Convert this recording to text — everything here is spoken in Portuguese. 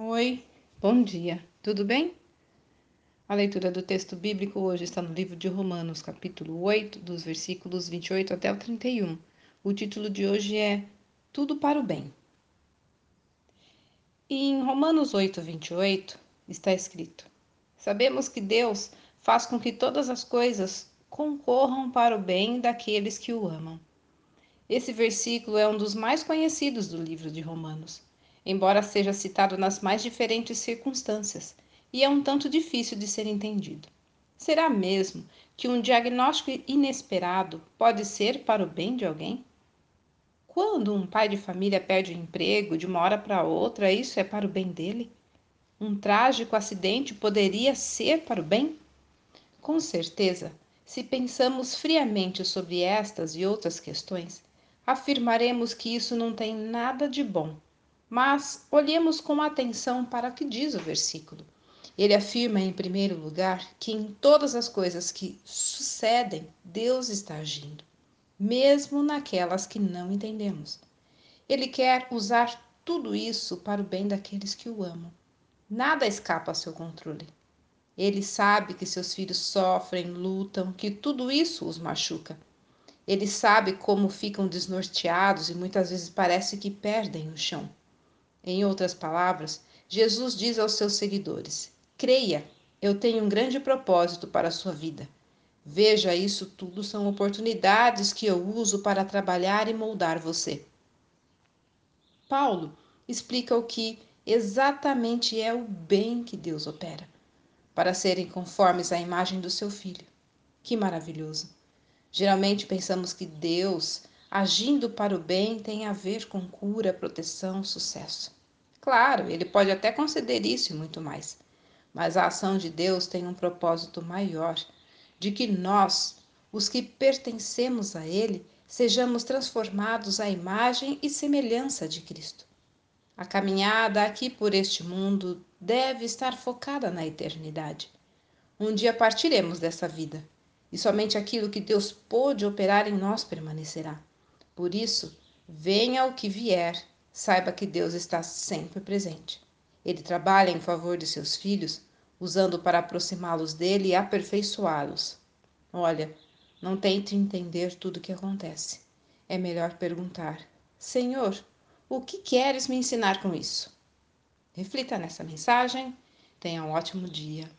Oi, bom dia, tudo bem? A leitura do texto bíblico hoje está no livro de Romanos, capítulo 8, dos versículos 28 até o 31. O título de hoje é Tudo para o Bem. Em Romanos 8, 28 está escrito: Sabemos que Deus faz com que todas as coisas concorram para o bem daqueles que o amam. Esse versículo é um dos mais conhecidos do livro de Romanos embora seja citado nas mais diferentes circunstâncias, e é um tanto difícil de ser entendido. Será mesmo que um diagnóstico inesperado pode ser para o bem de alguém? Quando um pai de família perde o emprego de uma hora para outra, isso é para o bem dele? Um trágico acidente poderia ser para o bem? Com certeza, se pensamos friamente sobre estas e outras questões, afirmaremos que isso não tem nada de bom mas olhemos com atenção para o que diz o versículo. Ele afirma, em primeiro lugar, que em todas as coisas que sucedem, Deus está agindo, mesmo naquelas que não entendemos. Ele quer usar tudo isso para o bem daqueles que o amam. Nada escapa ao seu controle. Ele sabe que seus filhos sofrem, lutam, que tudo isso os machuca. Ele sabe como ficam desnorteados e muitas vezes parece que perdem o chão. Em outras palavras, Jesus diz aos seus seguidores: Creia, eu tenho um grande propósito para a sua vida. Veja, isso tudo são oportunidades que eu uso para trabalhar e moldar você. Paulo explica o que exatamente é o bem que Deus opera, para serem conformes à imagem do seu filho. Que maravilhoso! Geralmente pensamos que Deus, agindo para o bem, tem a ver com cura, proteção, sucesso. Claro, ele pode até conceder isso e muito mais. Mas a ação de Deus tem um propósito maior, de que nós, os que pertencemos a Ele, sejamos transformados à imagem e semelhança de Cristo. A caminhada aqui por este mundo deve estar focada na eternidade. Um dia partiremos dessa vida, e somente aquilo que Deus pôde operar em nós permanecerá. Por isso, venha o que vier, saiba que Deus está sempre presente. Ele trabalha em favor de seus filhos, usando para aproximá-los dele e aperfeiçoá-los. Olha, não tente entender tudo o que acontece. É melhor perguntar: Senhor, o que queres me ensinar com isso? Reflita nessa mensagem. Tenha um ótimo dia.